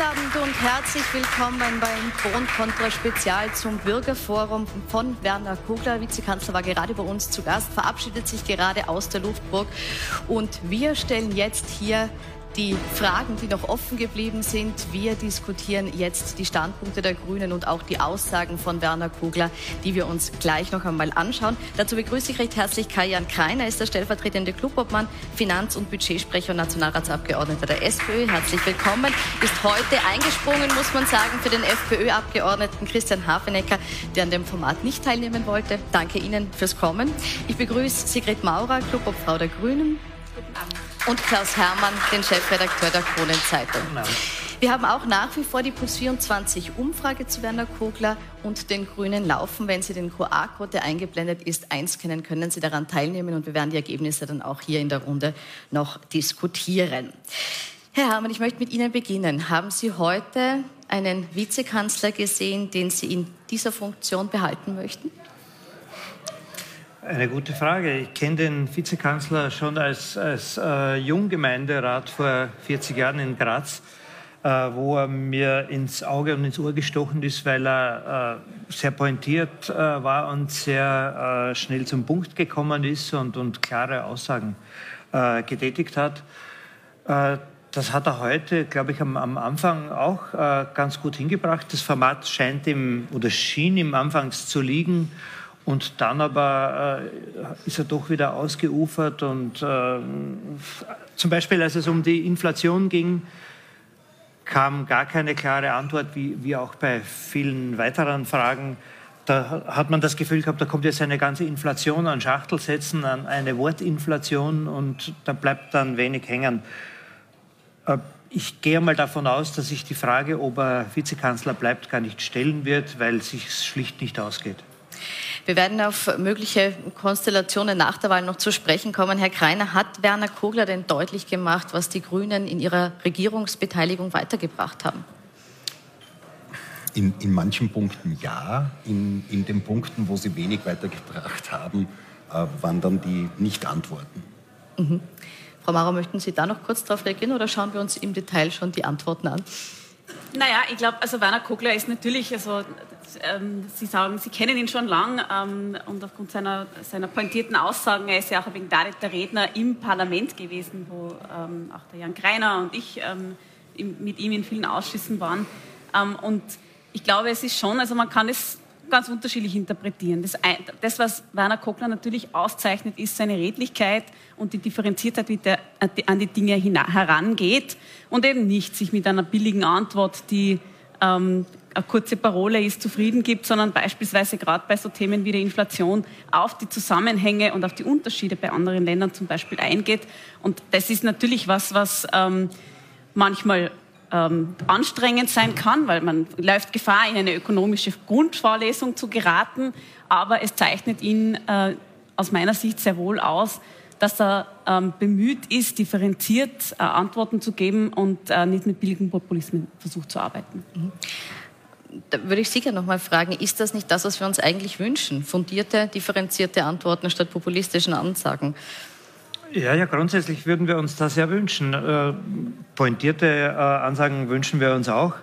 Guten Abend und herzlich willkommen beim Kronkontra Spezial zum Bürgerforum von Werner Kugler. Vizekanzler war gerade bei uns zu Gast, verabschiedet sich gerade aus der Luftburg und wir stellen jetzt hier die Fragen, die noch offen geblieben sind. Wir diskutieren jetzt die Standpunkte der Grünen und auch die Aussagen von Werner Kugler, die wir uns gleich noch einmal anschauen. Dazu begrüße ich recht herzlich Kai-Jan Kreiner, ist der stellvertretende Clubobmann, Finanz- und Budgetsprecher und Nationalratsabgeordneter der SPÖ. Herzlich willkommen. Ist heute eingesprungen, muss man sagen, für den FPÖ-Abgeordneten Christian Hafenecker, der an dem Format nicht teilnehmen wollte. Danke Ihnen fürs Kommen. Ich begrüße Sigrid Maurer, Clubobfrau der Grünen. Guten Abend und Klaus Hermann, den Chefredakteur der Kronenzeitung. Wir haben auch nach wie vor die Plus 24 Umfrage zu Werner Kogler und den Grünen laufen. Wenn Sie den QR-Code, der eingeblendet ist, einscannen, können Sie daran teilnehmen und wir werden die Ergebnisse dann auch hier in der Runde noch diskutieren. Herr Hermann, ich möchte mit Ihnen beginnen. Haben Sie heute einen Vizekanzler gesehen, den Sie in dieser Funktion behalten möchten? Eine gute Frage. Ich kenne den Vizekanzler schon als, als äh, Junggemeinderat vor 40 Jahren in Graz, äh, wo er mir ins Auge und ins Ohr gestochen ist, weil er äh, sehr pointiert äh, war und sehr äh, schnell zum Punkt gekommen ist und, und klare Aussagen äh, getätigt hat. das hat er heute, glaube ich, am, am Anfang auch ganz gut hingebracht. Das Format scheint ihm oder schien ihm anfangs zu liegen. Und dann aber äh, ist er doch wieder ausgeufert. Und äh, zum Beispiel, als es um die Inflation ging, kam gar keine klare Antwort, wie, wie auch bei vielen weiteren Fragen. Da hat man das Gefühl gehabt, da kommt jetzt eine ganze Inflation an Schachtelsätzen, an eine Wortinflation und da bleibt dann wenig hängen. Äh, ich gehe mal davon aus, dass sich die Frage, ob er Vizekanzler bleibt, gar nicht stellen wird, weil es sich schlicht nicht ausgeht. Wir werden auf mögliche Konstellationen nach der Wahl noch zu sprechen kommen. Herr Kreiner, hat Werner Kogler denn deutlich gemacht, was die Grünen in ihrer Regierungsbeteiligung weitergebracht haben? In, in manchen Punkten ja, in, in den Punkten, wo sie wenig weitergebracht haben, äh, waren dann die Nicht-Antworten. Mhm. Frau Maurer, möchten Sie da noch kurz darauf reagieren oder schauen wir uns im Detail schon die Antworten an? Naja, ich glaube, also Werner Kogler ist natürlich, also ähm, Sie sagen, Sie kennen ihn schon lang ähm, und aufgrund seiner, seiner pointierten Aussagen, er ist ja auch ein der Redner im Parlament gewesen, wo ähm, auch der Jan Greiner und ich ähm, mit ihm in vielen Ausschüssen waren. Ähm, und ich glaube, es ist schon, also man kann es ganz unterschiedlich interpretieren. Das, das, was Werner Kogler natürlich auszeichnet, ist seine Redlichkeit und die Differenziertheit, wie er an die Dinge herangeht und eben nicht sich mit einer billigen Antwort, die ähm, eine kurze Parole ist, zufrieden gibt, sondern beispielsweise gerade bei so Themen wie der Inflation auf die Zusammenhänge und auf die Unterschiede bei anderen Ländern zum Beispiel eingeht. Und das ist natürlich was, was ähm, manchmal ähm, anstrengend sein kann, weil man läuft Gefahr, in eine ökonomische Grundvorlesung zu geraten. Aber es zeichnet ihn äh, aus meiner Sicht sehr wohl aus, dass er ähm, bemüht ist, differenziert äh, Antworten zu geben und äh, nicht mit billigen Populismen versucht zu arbeiten. Mhm. Da würde ich Sie gerne noch mal fragen, ist das nicht das, was wir uns eigentlich wünschen? Fundierte, differenzierte Antworten statt populistischen Ansagen? Ja, ja, grundsätzlich würden wir uns das ja wünschen. Äh, pointierte äh, Ansagen wünschen wir uns auch.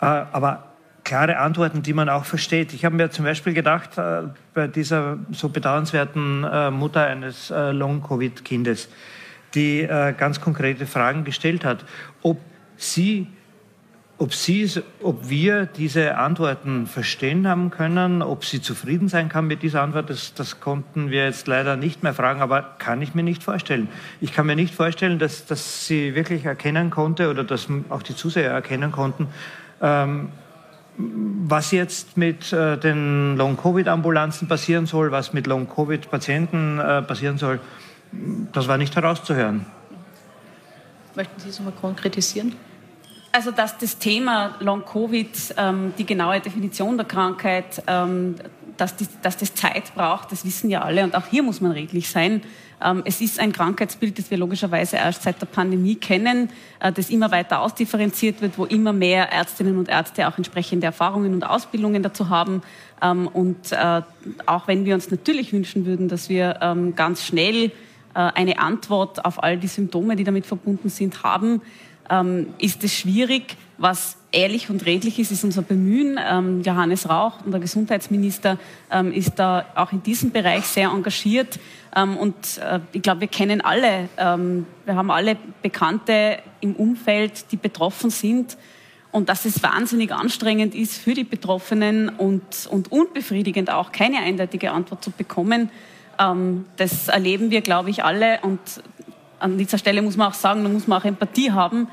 Äh, aber klare Antworten, die man auch versteht. Ich habe mir zum Beispiel gedacht, bei dieser so bedauernswerten Mutter eines Long-Covid-Kindes, die ganz konkrete Fragen gestellt hat, ob sie ob, Sie, ob wir diese Antworten verstehen haben können, ob sie zufrieden sein kann mit dieser Antwort, das, das, konnten wir jetzt leider nicht mehr fragen, aber kann ich mir nicht vorstellen. Ich kann mir nicht vorstellen, dass, dass sie wirklich erkennen konnte oder dass auch die Zuseher erkennen konnten, ähm, was jetzt mit äh, den Long-Covid-Ambulanzen passieren soll, was mit Long-Covid-Patienten äh, passieren soll, das war nicht herauszuhören. Möchten Sie es mal konkretisieren? Also, dass das Thema Long-Covid, ähm, die genaue Definition der Krankheit, ähm, dass, die, dass, das Zeit braucht, das wissen ja alle. Und auch hier muss man redlich sein. Ähm, es ist ein Krankheitsbild, das wir logischerweise erst seit der Pandemie kennen, äh, das immer weiter ausdifferenziert wird, wo immer mehr Ärztinnen und Ärzte auch entsprechende Erfahrungen und Ausbildungen dazu haben. Ähm, und äh, auch wenn wir uns natürlich wünschen würden, dass wir ähm, ganz schnell äh, eine Antwort auf all die Symptome, die damit verbunden sind, haben, ähm, ist es schwierig. Was ehrlich und redlich ist, ist unser Bemühen. Ähm, Johannes Rauch, unser Gesundheitsminister, ähm, ist da auch in diesem Bereich sehr engagiert. Ähm, und äh, ich glaube, wir kennen alle, ähm, wir haben alle Bekannte im Umfeld, die betroffen sind. Und dass es wahnsinnig anstrengend ist für die Betroffenen und, und unbefriedigend auch, keine eindeutige Antwort zu bekommen. Ähm, das erleben wir, glaube ich, alle. Und an dieser Stelle muss man auch sagen, da muss man auch Empathie haben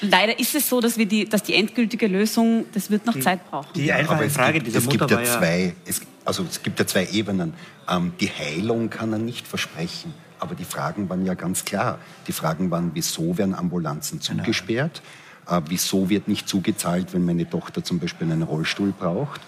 Leider ist es so, dass, wir die, dass die endgültige Lösung, das wird noch die, Zeit brauchen. Die einfache ja, Frage gibt, dieser es Mutter gibt ja zwei, es, also es gibt ja zwei Ebenen. Ähm, die Heilung kann er nicht versprechen. Aber die Fragen waren ja ganz klar. Die Fragen waren, wieso werden Ambulanzen genau. zugesperrt? Genau. Äh, wieso wird nicht zugezahlt, wenn meine Tochter zum Beispiel einen Rollstuhl braucht?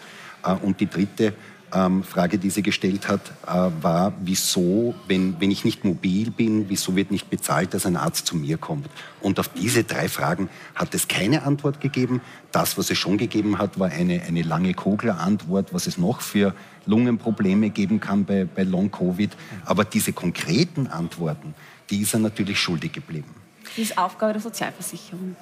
Äh, und die dritte ähm, Frage, die sie gestellt hat, äh, war, wieso, wenn, wenn ich nicht mobil bin, wieso wird nicht bezahlt, dass ein Arzt zu mir kommt? Und auf diese drei Fragen hat es keine Antwort gegeben. Das, was es schon gegeben hat, war eine, eine lange Kogler-Antwort, was es noch für Lungenprobleme geben kann bei, bei Long-Covid. Aber diese konkreten Antworten, die ist er natürlich schuldig geblieben. Die ist Aufgabe der Sozialversicherung.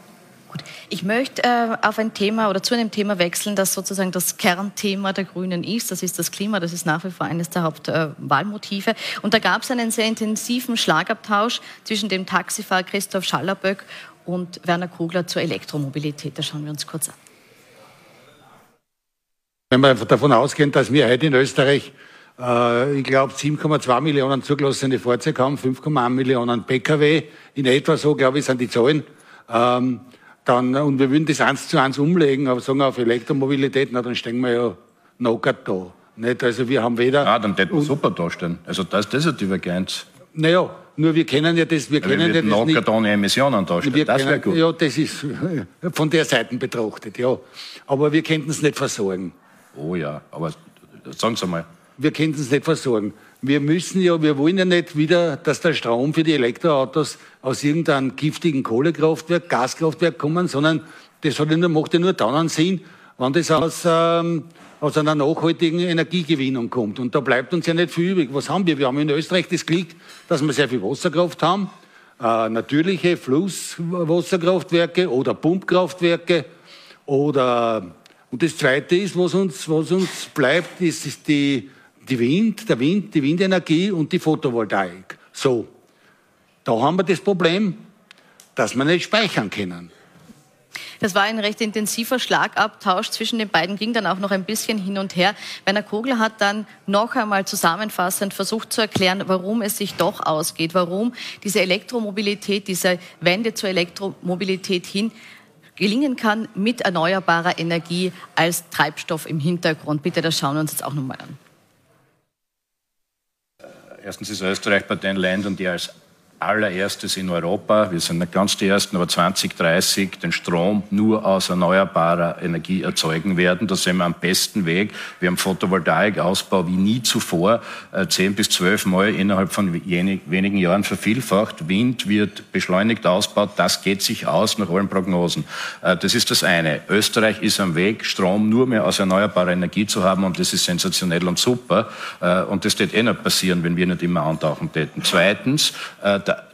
Gut. Ich möchte äh, auf ein Thema oder zu einem Thema wechseln, das sozusagen das Kernthema der Grünen ist. Das ist das Klima. Das ist nach wie vor eines der Hauptwahlmotive. Äh, und da gab es einen sehr intensiven Schlagabtausch zwischen dem Taxifahrer Christoph Schallerböck und Werner Kugler zur Elektromobilität. Das schauen wir uns kurz an. Wenn wir davon ausgehen, dass wir heute in Österreich, äh, ich glaube, 7,2 Millionen zugelassene Fahrzeuge haben, 5,1 Millionen Pkw, in etwa so, glaube ich, sind die Zahlen. Ähm, dann, und wir würden das eins zu eins umlegen, aber sagen auf Elektromobilität, na, dann stehen wir ja noch da. Nicht? Also wir haben weder. Ah, dann hätten wir super dastehen. Also das, das ist eine Divergenz. Naja, nur wir kennen ja das, wir ja, kennen ja das nicht. ohne Emissionen darstellen. Das wäre gut. Ja, das ist von der Seite betrachtet, ja. Aber wir könnten es nicht versorgen. Oh ja, aber sagen Sie mal. Wir könnten es nicht versorgen wir müssen ja, wir wollen ja nicht wieder, dass der Strom für die Elektroautos aus irgendeinem giftigen Kohlekraftwerk, Gaskraftwerk kommen, sondern das hat ja macht ja nur dann einen Sinn, wenn das aus, ähm, aus einer nachhaltigen Energiegewinnung kommt. Und da bleibt uns ja nicht viel übrig. Was haben wir? Wir haben in Österreich das Glück, dass wir sehr viel Wasserkraft haben, äh, natürliche Flusswasserkraftwerke oder Pumpkraftwerke oder und das Zweite ist, was uns, was uns bleibt, ist, ist die die Wind, der Wind, die Windenergie und die Photovoltaik. So, da haben wir das Problem, dass wir nicht speichern können. Das war ein recht intensiver Schlagabtausch zwischen den beiden, ging dann auch noch ein bisschen hin und her. Werner Kogler hat dann noch einmal zusammenfassend versucht zu erklären, warum es sich doch ausgeht, warum diese Elektromobilität, diese Wende zur Elektromobilität hin gelingen kann mit erneuerbarer Energie als Treibstoff im Hintergrund. Bitte, das schauen wir uns jetzt auch nochmal an. Erstens ist Österreich bei den Ländern, die als allererstes in Europa, wir sind nicht ganz die Ersten, aber 2030 den Strom nur aus erneuerbarer Energie erzeugen werden. Da sind wir am besten Weg. Wir haben Photovoltaikausbau wie nie zuvor, äh, zehn bis zwölf Mal innerhalb von wenigen Jahren vervielfacht. Wind wird beschleunigt ausgebaut. Das geht sich aus nach allen Prognosen. Äh, das ist das eine. Österreich ist am Weg, Strom nur mehr aus erneuerbarer Energie zu haben und das ist sensationell und super. Äh, und das wird eh nicht passieren, wenn wir nicht immer antauchen täten. Zweitens,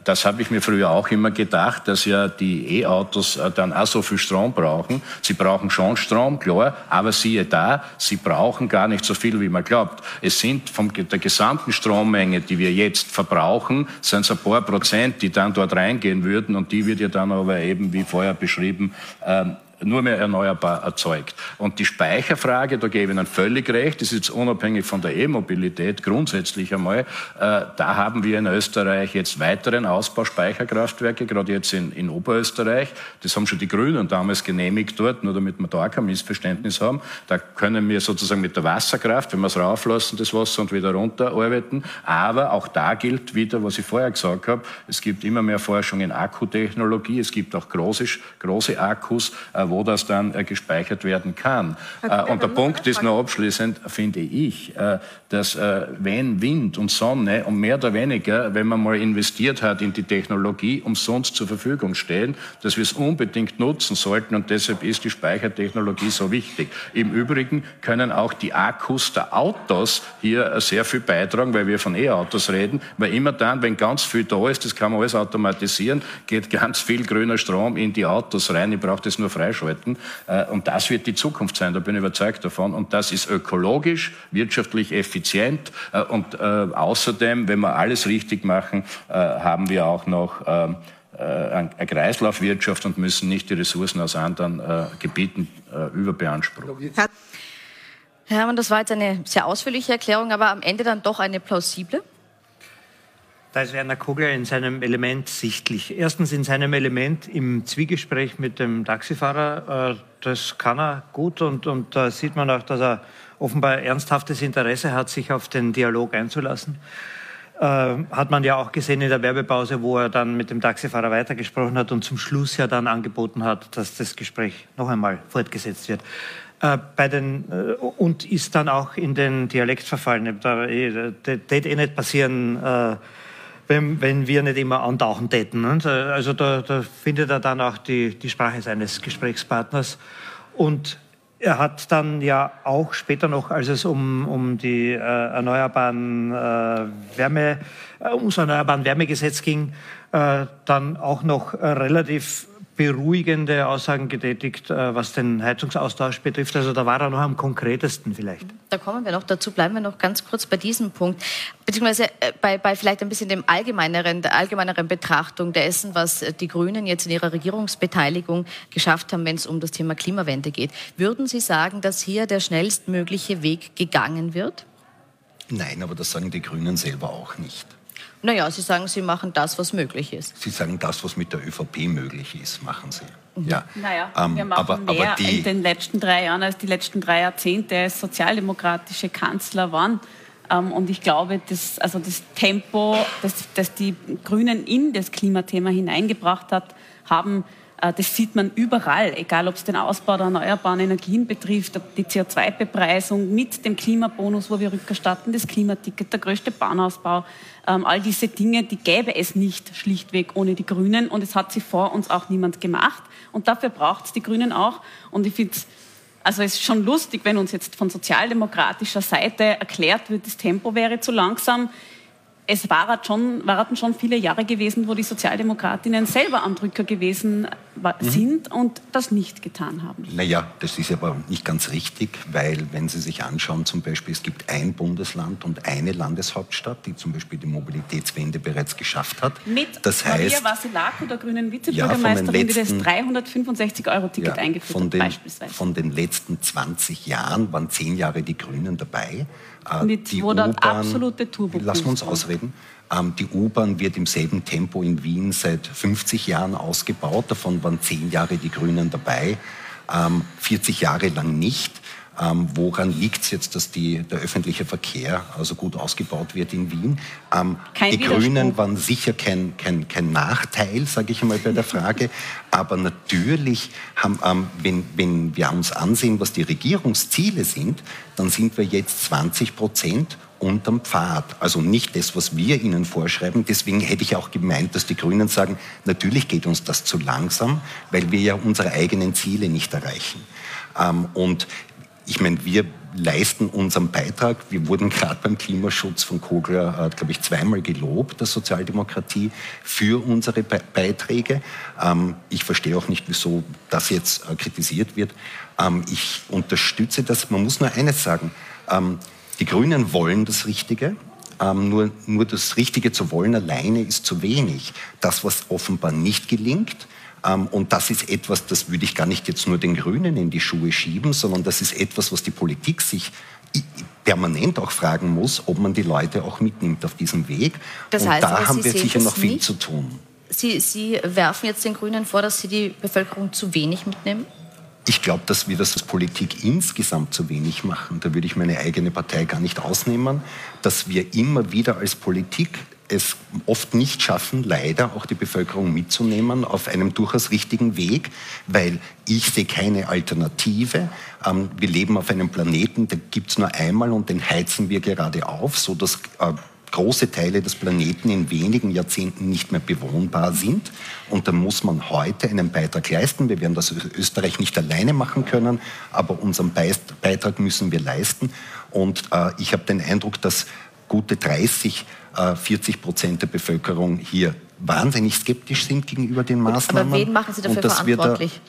das habe ich mir früher auch immer gedacht, dass ja die E-Autos äh, dann auch so viel Strom brauchen. Sie brauchen schon Strom, klar, aber siehe da, sie brauchen gar nicht so viel, wie man glaubt. Es sind von der gesamten Strommenge, die wir jetzt verbrauchen, sind es ein paar Prozent, die dann dort reingehen würden und die wird ja dann aber eben, wie vorher beschrieben, ähm, nur mehr erneuerbar erzeugt. Und die Speicherfrage, da gebe ich Ihnen völlig recht, ist jetzt unabhängig von der E-Mobilität grundsätzlich einmal. Äh, da haben wir in Österreich jetzt weiteren Ausbau Speicherkraftwerke, gerade jetzt in, in Oberösterreich. Das haben schon die Grünen damals genehmigt dort, nur damit wir da kein Missverständnis haben. Da können wir sozusagen mit der Wasserkraft, wenn wir es rauflassen, das Wasser und wieder runter arbeiten. Aber auch da gilt wieder, was ich vorher gesagt habe, es gibt immer mehr Forschung in Akkutechnologie, es gibt auch große, große Akkus, äh, wo das dann äh, gespeichert werden kann. Äh, und der Punkt ist nur abschließend, finde ich, äh, dass äh, wenn Wind und Sonne und mehr oder weniger, wenn man mal investiert hat in die Technologie, umsonst zur Verfügung stehen, dass wir es unbedingt nutzen sollten. Und deshalb ist die Speichertechnologie so wichtig. Im Übrigen können auch die Akkus der Autos hier sehr viel beitragen, weil wir von E-Autos reden, weil immer dann, wenn ganz viel da ist, das kann man alles automatisieren, geht ganz viel grüner Strom in die Autos rein, ich brauche das nur freischalten äh, und das wird die Zukunft sein, da bin ich überzeugt davon und das ist ökologisch, wirtschaftlich effizient äh, und äh, außerdem, wenn wir alles richtig machen, haben wir auch noch eine Kreislaufwirtschaft und müssen nicht die Ressourcen aus anderen Gebieten überbeanspruchen. Herr Herrmann, das war jetzt eine sehr ausführliche Erklärung, aber am Ende dann doch eine plausible? Da ist Werner Kogler in seinem Element sichtlich. Erstens in seinem Element im Zwiegespräch mit dem Taxifahrer. Äh, das kann er gut und, und da sieht man auch, dass er offenbar ernsthaftes Interesse hat, sich auf den Dialog einzulassen. Äh, hat man ja auch gesehen in der Werbepause, wo er dann mit dem Taxifahrer weitergesprochen hat und zum Schluss ja dann angeboten hat, dass das Gespräch noch einmal fortgesetzt wird. Äh, bei den, und ist dann auch in den Dialekt verfallen. Da, wird eh nicht passieren, wenn, wenn wir nicht immer antauchen täten. Ne? Also da, da findet er dann auch die, die Sprache seines Gesprächspartners. Und er hat dann ja auch später noch, als es um, um die äh, erneuerbaren äh, Wärme, äh, ums erneuerbaren Wärmegesetz ging, äh, dann auch noch relativ beruhigende Aussagen getätigt, äh, was den Heizungsaustausch betrifft. Also da war er noch am konkretesten vielleicht. Da kommen wir noch dazu. Bleiben wir noch ganz kurz bei diesem Punkt, beziehungsweise äh, bei, bei vielleicht ein bisschen dem allgemeineren, der allgemeineren Betrachtung dessen, was die Grünen jetzt in ihrer Regierungsbeteiligung geschafft haben, wenn es um das Thema Klimawende geht. Würden Sie sagen, dass hier der schnellstmögliche Weg gegangen wird? Nein, aber das sagen die Grünen selber auch nicht. Naja, Sie sagen, Sie machen das, was möglich ist. Sie sagen, das, was mit der ÖVP möglich ist, machen Sie. Mhm. Ja. Naja, ähm, wir machen aber, mehr aber die, in den letzten drei Jahren als die letzten drei Jahrzehnte als sozialdemokratische Kanzler waren. Ähm, und ich glaube, dass, also das Tempo, das, das die Grünen in das Klimathema hineingebracht hat, haben das sieht man überall, egal ob es den Ausbau der erneuerbaren Energien betrifft, die CO2-Bepreisung mit dem Klimabonus, wo wir rückerstatten, das Klimaticket, der größte Bahnausbau, ähm, all diese Dinge, die gäbe es nicht schlichtweg ohne die Grünen und es hat sie vor uns auch niemand gemacht und dafür braucht es die Grünen auch und ich finde also es ist schon lustig, wenn uns jetzt von sozialdemokratischer Seite erklärt wird, das Tempo wäre zu langsam es waren schon, waren schon viele Jahre gewesen, wo die Sozialdemokratinnen selber am Drücker gewesen mhm. sind mhm. und das nicht getan haben. Naja, das ist aber nicht ganz richtig, weil wenn Sie sich anschauen, zum Beispiel, es gibt ein Bundesland und eine Landeshauptstadt, die zum Beispiel die Mobilitätswende bereits geschafft hat. Mit das Maria heißt, Vasilako, der grünen Vizebürgermeisterin, ja, die das 365-Euro-Ticket ja, eingeführt von den, hat, beispielsweise. Von den letzten 20 Jahren waren zehn Jahre die Grünen dabei. Äh, Mit, die wo dann absolute Turbo Lassen wir uns ausreden. Ähm, die U-Bahn wird im selben Tempo in Wien seit 50 Jahren ausgebaut. Davon waren zehn Jahre die Grünen dabei, 40 ähm, Jahre lang nicht. Ähm, woran liegt es jetzt, dass die, der öffentliche Verkehr also gut ausgebaut wird in Wien? Ähm, die Grünen waren sicher kein, kein, kein Nachteil, sage ich einmal bei der Frage. Aber natürlich, haben, ähm, wenn, wenn wir uns ansehen, was die Regierungsziele sind, dann sind wir jetzt 20 Prozent unterm Pfad. Also nicht das, was wir ihnen vorschreiben. Deswegen hätte ich auch gemeint, dass die Grünen sagen, natürlich geht uns das zu langsam, weil wir ja unsere eigenen Ziele nicht erreichen. Ähm, und ich meine, wir leisten unseren Beitrag. Wir wurden gerade beim Klimaschutz von Kogler, äh, glaube ich, zweimal gelobt, der Sozialdemokratie, für unsere Be Beiträge. Ähm, ich verstehe auch nicht, wieso das jetzt äh, kritisiert wird. Ähm, ich unterstütze das. Man muss nur eines sagen. Ähm, die Grünen wollen das Richtige. Ähm, nur, nur das Richtige zu wollen alleine ist zu wenig. Das, was offenbar nicht gelingt, ähm, und das ist etwas, das würde ich gar nicht jetzt nur den Grünen in die Schuhe schieben, sondern das ist etwas, was die Politik sich permanent auch fragen muss, ob man die Leute auch mitnimmt auf diesem Weg. Das heißt, und da haben wir sicher noch viel nicht? zu tun. Sie, Sie werfen jetzt den Grünen vor, dass sie die Bevölkerung zu wenig mitnehmen? Ich glaube, dass wir das als Politik insgesamt zu wenig machen. Da würde ich meine eigene Partei gar nicht ausnehmen, dass wir immer wieder als Politik es oft nicht schaffen, leider auch die Bevölkerung mitzunehmen auf einem durchaus richtigen Weg, weil ich sehe keine Alternative. Ähm, wir leben auf einem Planeten, den gibt es nur einmal und den heizen wir gerade auf, sodass äh, große Teile des Planeten in wenigen Jahrzehnten nicht mehr bewohnbar sind. Und da muss man heute einen Beitrag leisten. Wir werden das Österreich nicht alleine machen können, aber unseren Beitrag müssen wir leisten. Und äh, ich habe den Eindruck, dass gute 30, 40 äh, Prozent der Bevölkerung hier wahnsinnig skeptisch sind gegenüber den Maßnahmen. Aber wen machen Sie dafür verantwortlich?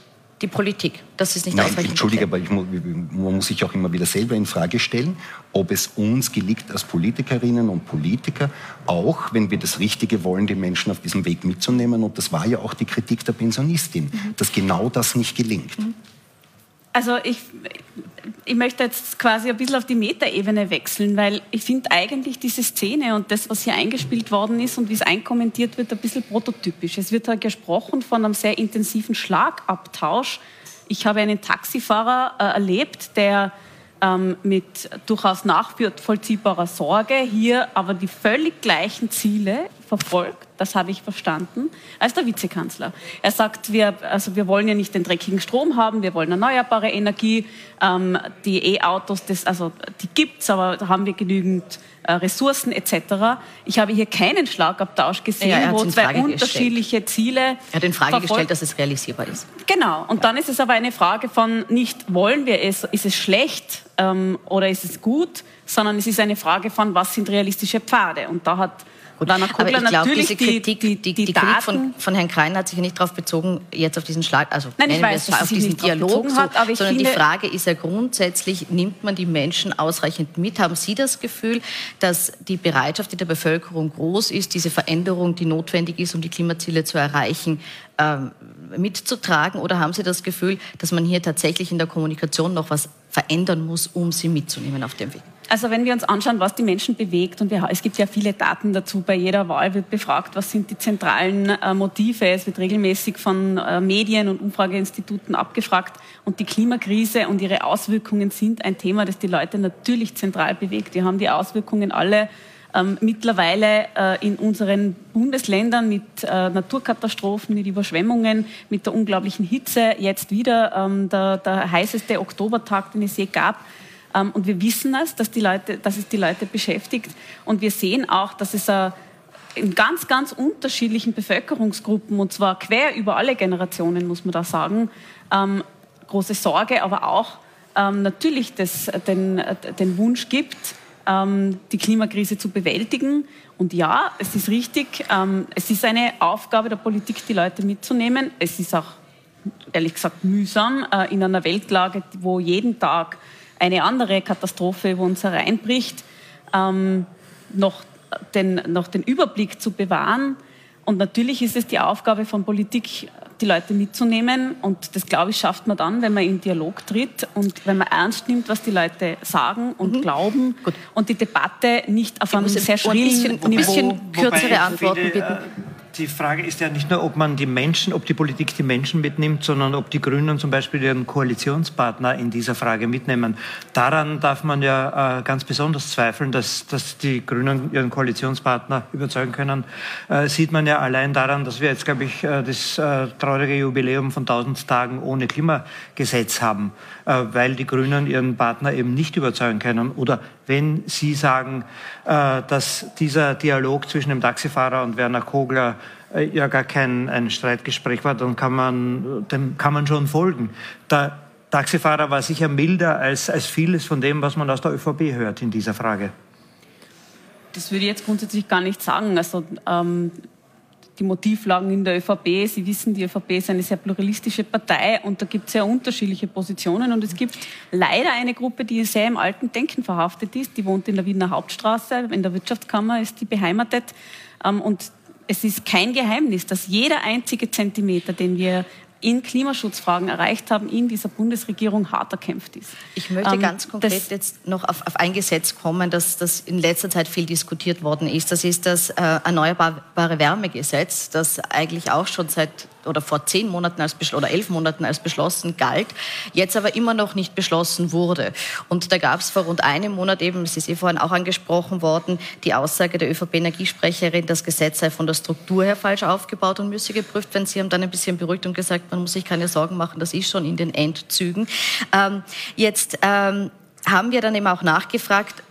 Die Politik. Das ist nicht Nein, Entschuldige, aber ich, man muss sich auch immer wieder selber in Frage stellen, ob es uns gelingt, als Politikerinnen und Politiker, auch wenn wir das Richtige wollen, die Menschen auf diesem Weg mitzunehmen. Und das war ja auch die Kritik der Pensionistin, mhm. dass genau das nicht gelingt. Mhm. Also ich, ich möchte jetzt quasi ein bisschen auf die Metaebene wechseln, weil ich finde eigentlich diese Szene und das, was hier eingespielt worden ist und wie es einkommentiert wird, ein bisschen prototypisch. Es wird halt gesprochen von einem sehr intensiven Schlagabtausch. Ich habe einen Taxifahrer äh, erlebt, der ähm, mit durchaus nachvollziehbarer Sorge hier aber die völlig gleichen Ziele verfolgt, das habe ich verstanden, als der Vizekanzler. Er sagt, wir, also wir wollen ja nicht den dreckigen Strom haben, wir wollen erneuerbare Energie, ähm, die E-Autos, also die gibt's, aber da haben wir genügend äh, Ressourcen etc. Ich habe hier keinen Schlagabtausch gesehen, ja, wo zwei unterschiedliche gestellt. Ziele. Er hat in Frage verfolgt. gestellt, dass es realisierbar ist. Genau. Und ja. dann ist es aber eine Frage von nicht wollen wir es, ist es schlecht ähm, oder ist es gut, sondern es ist eine Frage von was sind realistische Pfade. Und da hat Gut. Aber ich glaube, diese Kritik, die, die, die, die Kritik von, von, Herrn Krein hat sich ja nicht darauf bezogen, jetzt auf diesen Schlag, also Nein, nennen weiß, auf diesen Dialog, so, hat, sondern die Frage ist ja grundsätzlich, nimmt man die Menschen ausreichend mit? Haben Sie das Gefühl, dass die Bereitschaft in der Bevölkerung groß ist, diese Veränderung, die notwendig ist, um die Klimaziele zu erreichen, ähm, mitzutragen? Oder haben Sie das Gefühl, dass man hier tatsächlich in der Kommunikation noch was verändern muss, um sie mitzunehmen auf dem Weg? Also wenn wir uns anschauen, was die Menschen bewegt, und wir, es gibt ja viele Daten dazu, bei jeder Wahl wird befragt, was sind die zentralen äh, Motive. Es wird regelmäßig von äh, Medien und Umfrageinstituten abgefragt. Und die Klimakrise und ihre Auswirkungen sind ein Thema, das die Leute natürlich zentral bewegt. Wir haben die Auswirkungen alle ähm, mittlerweile äh, in unseren Bundesländern mit äh, Naturkatastrophen, mit Überschwemmungen, mit der unglaublichen Hitze. Jetzt wieder ähm, der, der heißeste Oktobertag, den es je gab. Ähm, und wir wissen es, dass, die Leute, dass es die Leute beschäftigt. Und wir sehen auch, dass es äh, in ganz, ganz unterschiedlichen Bevölkerungsgruppen, und zwar quer über alle Generationen, muss man da sagen, ähm, große Sorge, aber auch ähm, natürlich das, den, den Wunsch gibt, die Klimakrise zu bewältigen. Und ja, es ist richtig, es ist eine Aufgabe der Politik, die Leute mitzunehmen. Es ist auch, ehrlich gesagt, mühsam äh, in einer Weltlage, wo jeden Tag eine andere Katastrophe wo uns hereinbricht, ähm, noch, den, noch den Überblick zu bewahren. Und natürlich ist es die Aufgabe von Politik, die Leute mitzunehmen. Und das, glaube ich, schafft man dann, wenn man in Dialog tritt und wenn man ernst nimmt, was die Leute sagen und mhm. glauben Gut. und die Debatte nicht auf einem sehr schrillen Niveau... Ein bisschen kürzere Antworten bitten die Frage ist ja nicht nur, ob man die Menschen, ob die Politik die Menschen mitnimmt, sondern ob die Grünen zum Beispiel ihren Koalitionspartner in dieser Frage mitnehmen. Daran darf man ja äh, ganz besonders zweifeln, dass, dass die Grünen ihren Koalitionspartner überzeugen können. Äh, sieht man ja allein daran, dass wir jetzt, glaube ich, äh, das äh, traurige Jubiläum von 1000 Tagen ohne Klimagesetz haben, äh, weil die Grünen ihren Partner eben nicht überzeugen können. Oder wenn Sie sagen, äh, dass dieser Dialog zwischen dem Taxifahrer und Werner Kogler ja gar kein ein Streitgespräch war, dann kann man, dem kann man schon folgen. Der Taxifahrer war sicher milder als, als vieles von dem, was man aus der ÖVP hört in dieser Frage. Das würde ich jetzt grundsätzlich gar nicht sagen. Also ähm, die Motivlagen in der ÖVP. Sie wissen, die ÖVP ist eine sehr pluralistische Partei und da gibt es sehr unterschiedliche Positionen. Und es gibt leider eine Gruppe, die sehr im alten Denken verhaftet ist. Die wohnt in der Wiener Hauptstraße, in der Wirtschaftskammer ist die beheimatet. Ähm, und es ist kein Geheimnis, dass jeder einzige Zentimeter, den wir in Klimaschutzfragen erreicht haben, in dieser Bundesregierung hart erkämpft ist. Ich möchte ähm, ganz konkret jetzt noch auf, auf, ein Gesetz kommen, das, das in letzter Zeit viel diskutiert worden ist. Das ist das äh, Erneuerbare Wärmegesetz, das eigentlich auch schon seit oder vor zehn Monaten als oder elf Monaten als beschlossen galt, jetzt aber immer noch nicht beschlossen wurde. Und da gab es vor rund einem Monat eben, es ist eh vorhin auch angesprochen worden, die Aussage der ÖVP-Energiesprecherin, das Gesetz sei von der Struktur her falsch aufgebaut und müsse geprüft werden. Sie haben dann ein bisschen beruhigt und gesagt, man muss sich keine Sorgen machen, das ist schon in den Endzügen. Ähm, jetzt ähm, haben wir dann eben auch nachgefragt,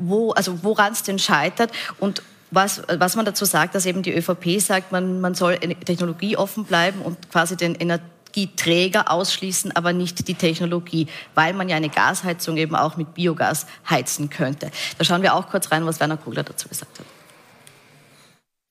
wo, also woran es denn scheitert und was, was man dazu sagt, dass eben die ÖVP sagt, man, man soll technologieoffen bleiben und quasi den Energieträger ausschließen, aber nicht die Technologie, weil man ja eine Gasheizung eben auch mit Biogas heizen könnte. Da schauen wir auch kurz rein, was Werner Kugler dazu gesagt hat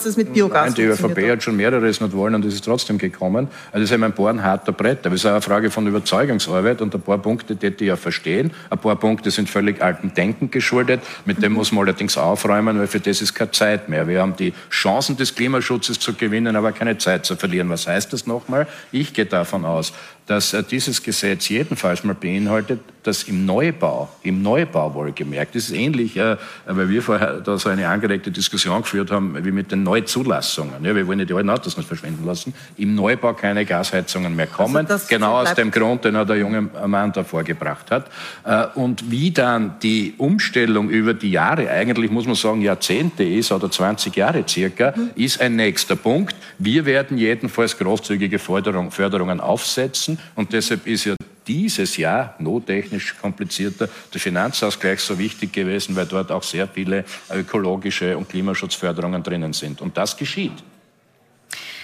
das mit Biogas Nein, die ÖVP hat schon mehreres nicht wollen und es ist trotzdem gekommen. Also das ist ein paar ein harter Brett. Aber es ist auch eine Frage von Überzeugungsarbeit und ein paar Punkte, die ich ja verstehen. Ein paar Punkte sind völlig alten Denken geschuldet. Mit dem mhm. muss man allerdings aufräumen, weil für das ist keine Zeit mehr. Wir haben die Chancen des Klimaschutzes zu gewinnen, aber keine Zeit zu verlieren. Was heißt das nochmal? Ich gehe davon aus, dass äh, dieses Gesetz jedenfalls mal beinhaltet, dass im Neubau, im Neubau wohlgemerkt, das ist ähnlich, äh, weil wir vorher da so eine angeregte Diskussion geführt haben, wie mit den Neuzulassungen. Ja, wir wollen ja die alten Autos nicht verschwinden lassen. Im Neubau keine Gasheizungen mehr kommen. Also genau aus dem Grund, den der junge Mann da vorgebracht hat. Äh, und wie dann die Umstellung über die Jahre, eigentlich muss man sagen Jahrzehnte ist oder 20 Jahre circa, mhm. ist ein nächster Punkt. Wir werden jedenfalls großzügige Förderung, Förderungen aufsetzen und deshalb ist ja dieses Jahr nottechnisch komplizierter der Finanzausgleich so wichtig gewesen, weil dort auch sehr viele ökologische und Klimaschutzförderungen drinnen sind. Und das geschieht.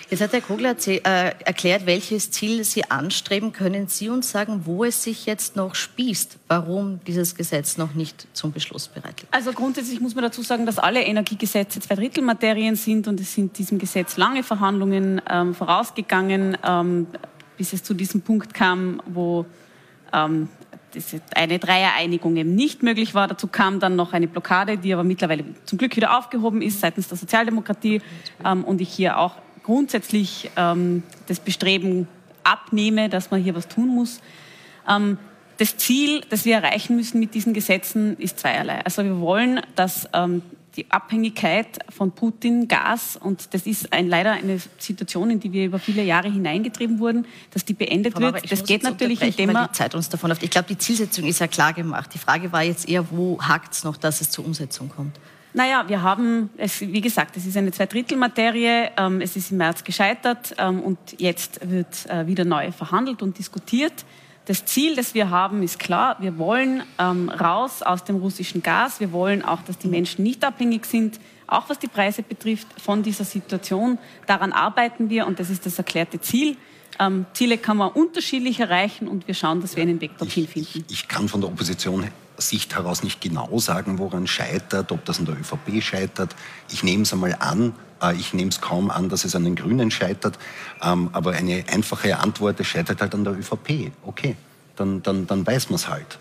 Jetzt hat Herr Kogler äh, erklärt, welches Ziel Sie anstreben. Können Sie uns sagen, wo es sich jetzt noch spießt, warum dieses Gesetz noch nicht zum Beschluss bereit liegt? Also grundsätzlich muss man dazu sagen, dass alle Energiegesetze zwei Drittel Materien sind und es sind diesem Gesetz lange Verhandlungen ähm, vorausgegangen. Ähm, bis es zu diesem Punkt kam, wo ähm, eine Dreiereinigung eben nicht möglich war. Dazu kam dann noch eine Blockade, die aber mittlerweile zum Glück wieder aufgehoben ist seitens der Sozialdemokratie ähm, und ich hier auch grundsätzlich ähm, das Bestreben abnehme, dass man hier was tun muss. Ähm, das Ziel, das wir erreichen müssen mit diesen Gesetzen, ist zweierlei. Also wir wollen, dass ähm, die Abhängigkeit von Putin, Gas, und das ist ein, leider eine Situation, in die wir über viele Jahre hineingetrieben wurden, dass die beendet Frau wird. Das geht natürlich, indem man... Die Zeit uns davon auf. Ich glaube, die Zielsetzung ist ja klar gemacht. Die Frage war jetzt eher, wo hakt es noch, dass es zur Umsetzung kommt? Naja, wir haben, es, wie gesagt, es ist eine Zweidrittelmaterie, ähm, es ist im März gescheitert ähm, und jetzt wird äh, wieder neu verhandelt und diskutiert. Das Ziel, das wir haben, ist klar. Wir wollen ähm, raus aus dem russischen Gas. Wir wollen auch, dass die Menschen nicht abhängig sind, auch was die Preise betrifft, von dieser Situation. Daran arbeiten wir und das ist das erklärte Ziel. Ähm, Ziele kann man unterschiedlich erreichen und wir schauen, dass wir einen Weg dorthin finden. Ich, ich kann von der Opposition Sicht heraus nicht genau sagen, woran scheitert, ob das an der ÖVP scheitert. Ich nehme es einmal an, ich nehme es kaum an, dass es an den Grünen scheitert. Ähm, aber eine einfache Antwort, es scheitert halt an der ÖVP. Okay, dann, dann, dann weiß man es halt.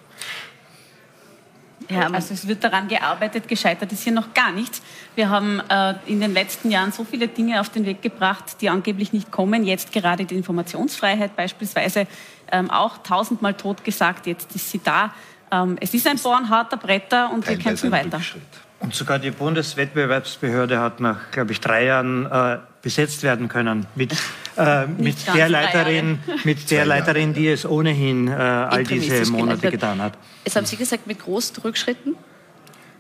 Ja, also es wird daran gearbeitet, gescheitert ist hier noch gar nichts. Wir haben äh, in den letzten Jahren so viele Dinge auf den Weg gebracht, die angeblich nicht kommen. Jetzt gerade die Informationsfreiheit beispielsweise ähm, auch tausendmal tot gesagt, jetzt ist sie da. Ähm, es ist ein Bohren harter Bretter und wir kämpfen weiter. Rückschritt. Und sogar die Bundeswettbewerbsbehörde hat nach, glaube ich, drei Jahren äh, besetzt werden können mit, äh, mit der Leiterin, mit der Leiterin, die es ohnehin äh, all diese Monate getan hat. Jetzt haben Sie gesagt, mit großen Rückschritten?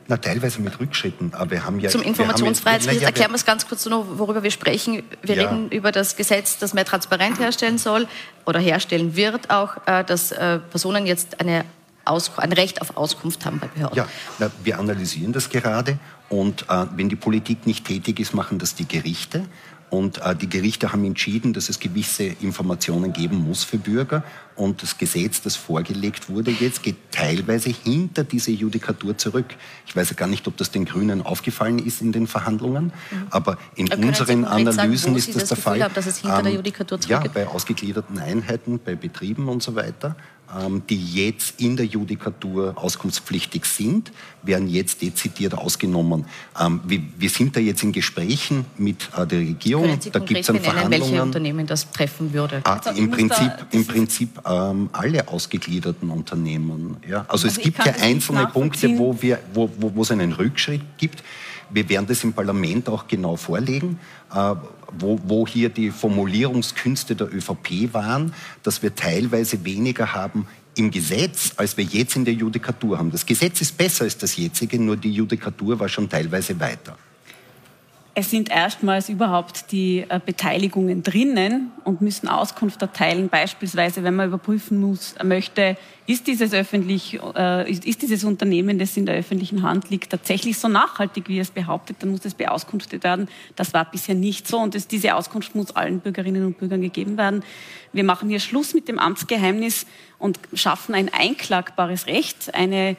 Na, teilweise mit Rückschritten, aber wir haben ja... Zum Informationsfreiheitsgesetz, ja, erklären wir es ganz kurz noch, worüber wir sprechen. Wir ja. reden über das Gesetz, das mehr transparent herstellen soll oder herstellen wird auch, äh, dass äh, Personen jetzt eine ein Recht auf Auskunft haben bei Behörden. Ja, na, wir analysieren das gerade und äh, wenn die Politik nicht tätig ist, machen das die Gerichte. Und äh, die Gerichte haben entschieden, dass es gewisse Informationen geben muss für Bürger. Und das Gesetz, das vorgelegt wurde jetzt, geht teilweise hinter diese Judikatur zurück. Ich weiß ja gar nicht, ob das den Grünen aufgefallen ist in den Verhandlungen, mhm. aber in Können unseren Analysen sagen, ist das, das der Fall. Haben, dass es hinter ähm, der Judikatur zurückgeht? Ja, bei ausgegliederten Einheiten, bei Betrieben und so weiter. Ähm, die jetzt in der Judikatur auskunftspflichtig sind, werden jetzt dezidiert ausgenommen. Ähm, wir, sind da jetzt in Gesprächen mit äh, der Regierung. Da gibt es Verhandlungen. welche Unternehmen das treffen würde? Ah, also Im Prinzip, im Prinzip ähm, alle ausgegliederten Unternehmen. Ja? Also, also es gibt ja einzelne Punkte, wo, wir, wo, wo, wo es einen Rückschritt gibt. Wir werden das im Parlament auch genau vorlegen, äh, wo, wo hier die Formulierungskünste der ÖVP waren, dass wir teilweise weniger haben im Gesetz, als wir jetzt in der Judikatur haben. Das Gesetz ist besser als das jetzige, nur die Judikatur war schon teilweise weiter es sind erstmals überhaupt die äh, Beteiligungen drinnen und müssen Auskunft erteilen. Beispielsweise, wenn man überprüfen muss, möchte, ist dieses öffentlich, äh, ist, dieses Unternehmen, das in der öffentlichen Hand liegt, tatsächlich so nachhaltig, wie es behauptet, dann muss es beauskunftet werden. Das war bisher nicht so und das, diese Auskunft muss allen Bürgerinnen und Bürgern gegeben werden. Wir machen hier Schluss mit dem Amtsgeheimnis und schaffen ein einklagbares Recht, eine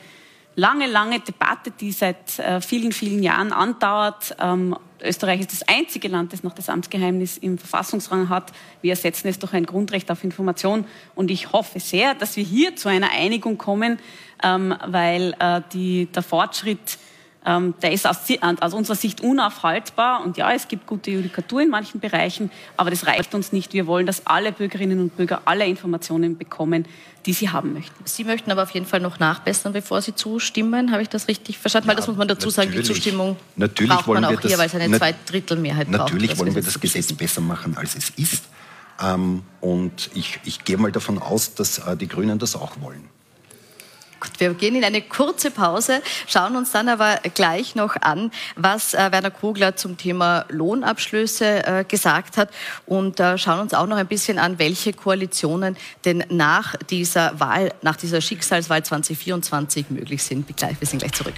lange, lange Debatte, die seit äh, vielen, vielen Jahren andauert. Ähm, Österreich ist das einzige Land, das noch das Amtsgeheimnis im Verfassungsrang hat. Wir ersetzen es durch ein Grundrecht auf Information. Und ich hoffe sehr, dass wir hier zu einer Einigung kommen, ähm, weil äh, die, der Fortschritt ähm, der ist aus, aus, unserer Sicht unaufhaltbar. Und ja, es gibt gute Judikatur in manchen Bereichen, aber das reicht uns nicht. Wir wollen, dass alle Bürgerinnen und Bürger alle Informationen bekommen, die sie haben möchten. Sie möchten aber auf jeden Fall noch nachbessern, bevor Sie zustimmen. Habe ich das richtig verstanden? Ja, weil das muss man dazu sagen, die Zustimmung natürlich braucht man auch hier, das, weil es eine Zweidrittelmehrheit braucht. Natürlich wollen wir das Gesetz besser machen, als es ist. Ähm, und ich, ich gehe mal davon aus, dass äh, die Grünen das auch wollen. Wir gehen in eine kurze Pause, schauen uns dann aber gleich noch an, was äh, Werner Kogler zum Thema Lohnabschlüsse äh, gesagt hat und äh, schauen uns auch noch ein bisschen an, welche Koalitionen denn nach dieser Wahl, nach dieser Schicksalswahl 2024 möglich sind. Wir sind gleich zurück.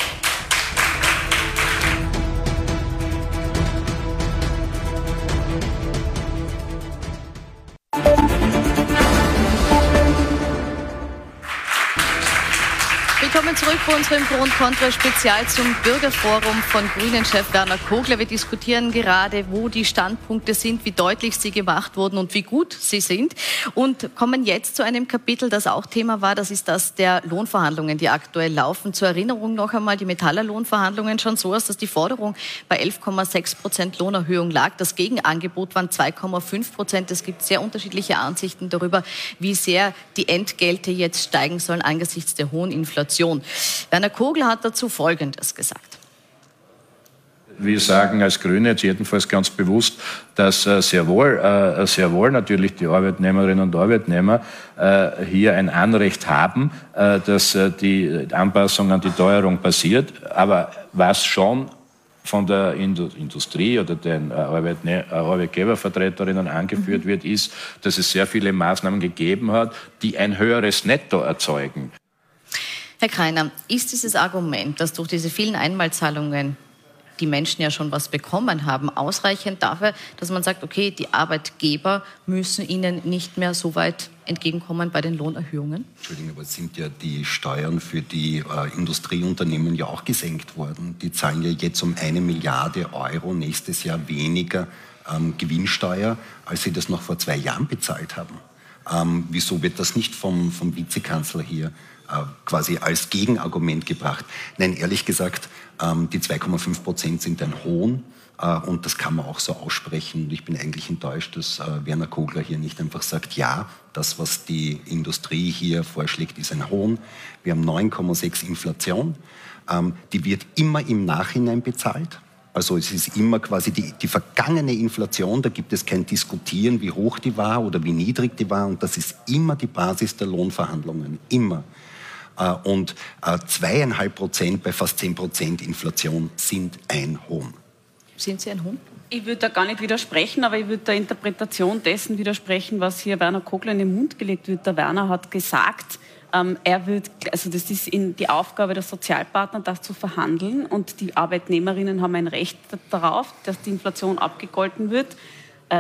Unserem Pro und Spezial zum Bürgerforum von Grünen-Chef Werner Kogler. Wir diskutieren gerade, wo die Standpunkte sind, wie deutlich sie gemacht wurden und wie gut sie sind. Und kommen jetzt zu einem Kapitel, das auch Thema war. Das ist das der Lohnverhandlungen, die aktuell laufen. Zur Erinnerung noch einmal, die Metaller Lohnverhandlungen schon so aus, dass die Forderung bei 11,6 Prozent Lohnerhöhung lag. Das Gegenangebot waren 2,5 Prozent. Es gibt sehr unterschiedliche Ansichten darüber, wie sehr die Entgelte jetzt steigen sollen angesichts der hohen Inflation. Werner Kogler hat dazu Folgendes gesagt. Wir sagen als Grüne jetzt jedenfalls ganz bewusst, dass äh, sehr wohl, äh, sehr wohl natürlich die Arbeitnehmerinnen und Arbeitnehmer äh, hier ein Anrecht haben, dass die Anpassung an die Teuerung passiert. Aber was schon von der Industrie oder den Arbeitgebervertreterinnen angeführt mhm. wird, ist, dass es sehr viele Maßnahmen gegeben hat, die ein höheres Netto erzeugen. Herr Kreiner, ist dieses Argument, dass durch diese vielen Einmalzahlungen die Menschen ja schon was bekommen haben, ausreichend dafür, dass man sagt, okay, die Arbeitgeber müssen ihnen nicht mehr so weit entgegenkommen bei den Lohnerhöhungen? Entschuldigung, aber sind ja die Steuern für die äh, Industrieunternehmen ja auch gesenkt worden. Die zahlen ja jetzt um eine Milliarde Euro nächstes Jahr weniger ähm, Gewinnsteuer, als sie das noch vor zwei Jahren bezahlt haben. Ähm, wieso wird das nicht vom, vom Vizekanzler hier quasi als Gegenargument gebracht. Nein, ehrlich gesagt, ähm, die 2,5 Prozent sind ein Hohn. Äh, und das kann man auch so aussprechen. Ich bin eigentlich enttäuscht, dass äh, Werner Kogler hier nicht einfach sagt, ja, das, was die Industrie hier vorschlägt, ist ein Hohn. Wir haben 9,6 Inflation. Ähm, die wird immer im Nachhinein bezahlt. Also es ist immer quasi die, die vergangene Inflation, da gibt es kein Diskutieren, wie hoch die war oder wie niedrig die war. Und das ist immer die Basis der Lohnverhandlungen. Immer. Äh, und äh, zweieinhalb Prozent bei fast zehn Prozent Inflation sind ein Hohn. Sind Sie ein Hohn? Ich würde da gar nicht widersprechen, aber ich würde der Interpretation dessen widersprechen, was hier Werner Kogler in den Mund gelegt wird. Der Werner hat gesagt, ähm, er wird, also das ist in die Aufgabe der Sozialpartner, das zu verhandeln und die Arbeitnehmerinnen haben ein Recht darauf, dass die Inflation abgegolten wird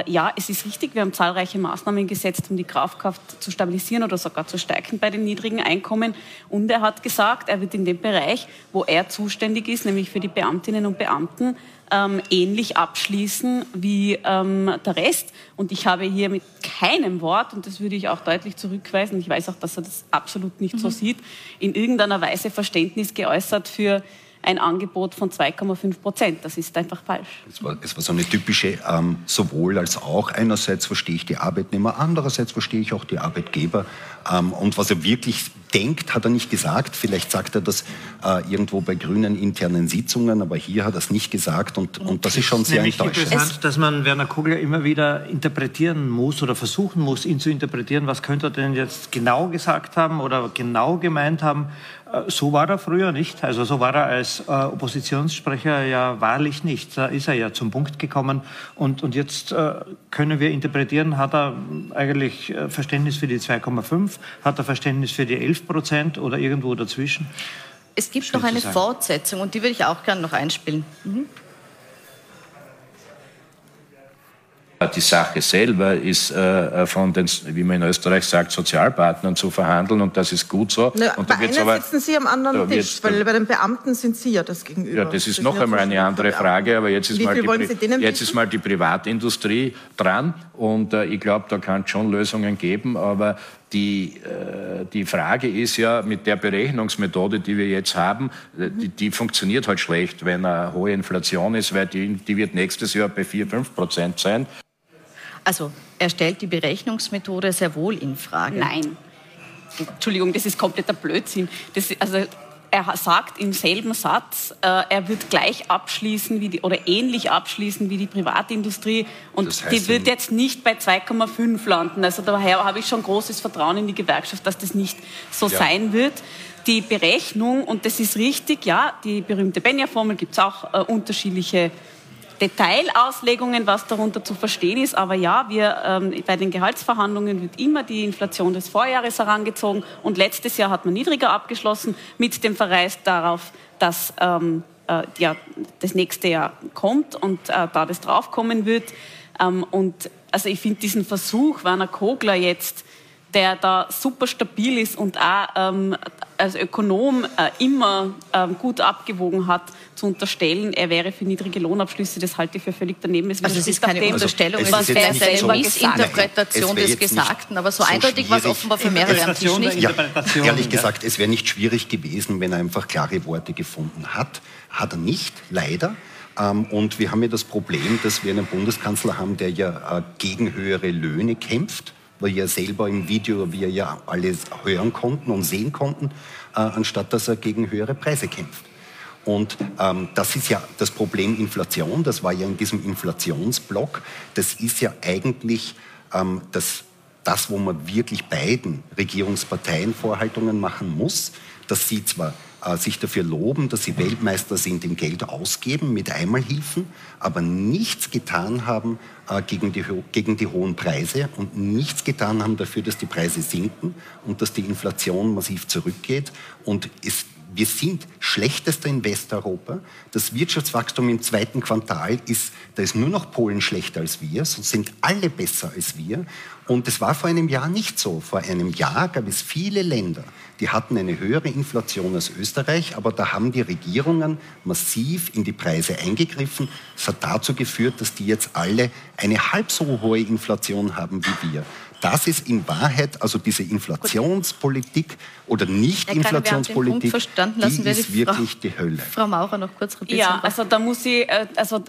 ja, es ist richtig, wir haben zahlreiche Maßnahmen gesetzt, um die Kaufkraft zu stabilisieren oder sogar zu stärken bei den niedrigen Einkommen. Und er hat gesagt, er wird in dem Bereich, wo er zuständig ist, nämlich für die Beamtinnen und Beamten, ähm, ähnlich abschließen wie ähm, der Rest. Und ich habe hier mit keinem Wort, und das würde ich auch deutlich zurückweisen, ich weiß auch, dass er das absolut nicht mhm. so sieht, in irgendeiner Weise Verständnis geäußert für ein Angebot von 2,5 Prozent. Das ist einfach falsch. Es war, es war so eine typische ähm, sowohl als auch. Einerseits verstehe ich die Arbeitnehmer, andererseits verstehe ich auch die Arbeitgeber. Ähm, und was er wirklich denkt, hat er nicht gesagt. Vielleicht sagt er das äh, irgendwo bei grünen internen Sitzungen, aber hier hat er es nicht gesagt und, und das ist schon sehr Nämlich enttäuschend. interessant, dass man Werner Kogler immer wieder interpretieren muss oder versuchen muss, ihn zu interpretieren. Was könnte er denn jetzt genau gesagt haben oder genau gemeint haben? Äh, so war er früher nicht. Also so war er als äh, Oppositionssprecher ja wahrlich nicht. Da ist er ja zum Punkt gekommen. Und, und jetzt äh, können wir interpretieren, hat er eigentlich äh, Verständnis für die 2,5, hat er Verständnis für die 11 Prozent oder irgendwo dazwischen? Es gibt noch eine Fortsetzung und die würde ich auch gerne noch einspielen. Mhm. Die Sache selber ist äh, von den, wie man in Österreich sagt, Sozialpartnern zu verhandeln und das ist gut so. Na, und bei einer aber, sitzen Sie am anderen Tisch, weil bei den Beamten sind Sie ja das Gegenüber. Ja, das ist das noch einmal eine andere Frage, aber jetzt ist, mal die, jetzt ist mal die Privatindustrie dran und äh, ich glaube, da kann es schon Lösungen geben, aber die, äh, die Frage ist ja, mit der Berechnungsmethode, die wir jetzt haben, äh, die, die funktioniert halt schlecht, wenn eine hohe Inflation ist, weil die, die wird nächstes Jahr bei 4, 5 Prozent sein. Also er stellt die Berechnungsmethode sehr wohl in Frage. Nein. Entschuldigung, das ist kompletter Blödsinn. Das, also er sagt im selben Satz, äh, er wird gleich abschließen wie die, oder ähnlich abschließen wie die Privatindustrie und das heißt die wird jetzt nicht bei 2,5 landen. Also daher habe ich schon großes Vertrauen in die Gewerkschaft, dass das nicht so ja. sein wird. Die Berechnung, und das ist richtig, ja, die berühmte Benja-Formel gibt es auch äh, unterschiedliche Detailauslegungen, was darunter zu verstehen ist. Aber ja, wir, ähm, bei den Gehaltsverhandlungen wird immer die Inflation des Vorjahres herangezogen. Und letztes Jahr hat man niedriger abgeschlossen mit dem Verweis darauf, dass ähm, äh, ja, das nächste Jahr kommt und äh, da das draufkommen wird. Ähm, und also ich finde diesen Versuch, Werner Kogler jetzt der da super stabil ist und auch ähm, als Ökonom äh, immer ähm, gut abgewogen hat, zu unterstellen, er wäre für niedrige Lohnabschlüsse, das halte ich für völlig daneben. Es also es ist keine Unterstellung, es was er selber ist Interpretation des Gesagten, aber so, so eindeutig war es offenbar für mehrere am Tisch nicht. Ja, ehrlich gesagt, es wäre nicht schwierig gewesen, wenn er einfach klare Worte gefunden hat. Hat er nicht, leider. Ähm, und wir haben ja das Problem, dass wir einen Bundeskanzler haben, der ja äh, gegen höhere Löhne kämpft weil ja selber im Video wir ja alles hören konnten und sehen konnten, äh, anstatt dass er gegen höhere Preise kämpft. Und ähm, das ist ja das Problem Inflation, das war ja in diesem Inflationsblock, das ist ja eigentlich ähm, das, das, wo man wirklich beiden Regierungsparteien Vorhaltungen machen muss, dass sie zwar äh, sich dafür loben, dass sie Weltmeister sind im Geld ausgeben mit Einmalhilfen, aber nichts getan haben äh, gegen, die, gegen die hohen Preise und nichts getan haben dafür, dass die Preise sinken und dass die Inflation massiv zurückgeht. Und es wir sind schlechtester in Westeuropa. Das Wirtschaftswachstum im zweiten Quartal ist, da ist nur noch Polen schlechter als wir, sonst sind alle besser als wir. Und es war vor einem Jahr nicht so. Vor einem Jahr gab es viele Länder, die hatten eine höhere Inflation als Österreich, aber da haben die Regierungen massiv in die Preise eingegriffen. Es hat dazu geführt, dass die jetzt alle eine halb so hohe Inflation haben wie wir das ist in Wahrheit, also diese Inflationspolitik oder Nicht-Inflationspolitik, die ist wirklich Frau, die Hölle. Frau Maurer noch kurz. Ja, also da muss ich, äh, also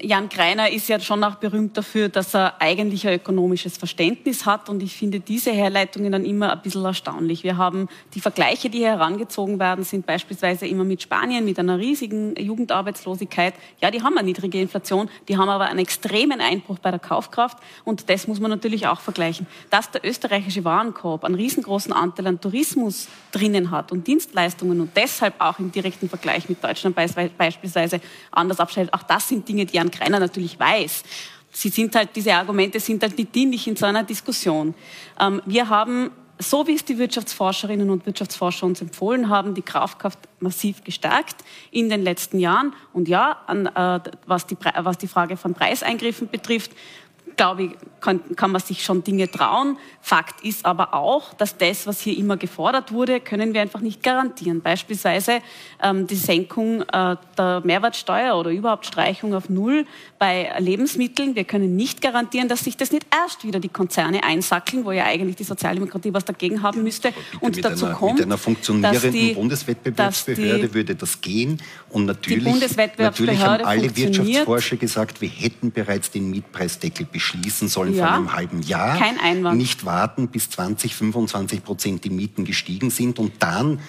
Jan Greiner ist ja schon auch berühmt dafür, dass er eigentlich ein ökonomisches Verständnis hat und ich finde diese Herleitungen dann immer ein bisschen erstaunlich. Wir haben die Vergleiche, die hier herangezogen werden, sind beispielsweise immer mit Spanien, mit einer riesigen Jugendarbeitslosigkeit. Ja, die haben eine niedrige Inflation, die haben aber einen extremen Einbruch bei der Kaufkraft und das muss man natürlich auch vergleichen. Dass der österreichische Warenkorb einen riesengroßen Anteil an Tourismus drinnen hat und Dienstleistungen und deshalb auch im direkten Vergleich mit Deutschland beispielsweise anders abschneidet, auch das sind Dinge, die Jan Kreiner natürlich weiß. Sie sind halt, diese Argumente sind halt nicht dienlich in so einer Diskussion. Ähm, wir haben so wie es die Wirtschaftsforscherinnen und Wirtschaftsforscher uns empfohlen haben, die Kaufkraft massiv gestärkt in den letzten Jahren. Und ja, an, äh, was, die, was die Frage von Preiseingriffen betrifft, glaube ich, kann, kann, man sich schon Dinge trauen. Fakt ist aber auch, dass das, was hier immer gefordert wurde, können wir einfach nicht garantieren. Beispielsweise ähm, die Senkung äh, der Mehrwertsteuer oder überhaupt Streichung auf Null bei Lebensmitteln. Wir können nicht garantieren, dass sich das nicht erst wieder die Konzerne einsackeln, wo ja eigentlich die Sozialdemokratie was dagegen haben müsste. Und dazu einer, kommt, mit einer funktionierenden die, Bundeswettbewerbsbehörde die, würde das gehen. Und natürlich, natürlich haben alle Wirtschaftsforscher gesagt, wir hätten bereits den Mietpreisdeckel beschlossen beschließen sollen ja. vor einem halben Jahr. Kein Einwand. Nicht warten, bis 20, 25 Prozent die Mieten gestiegen sind und dann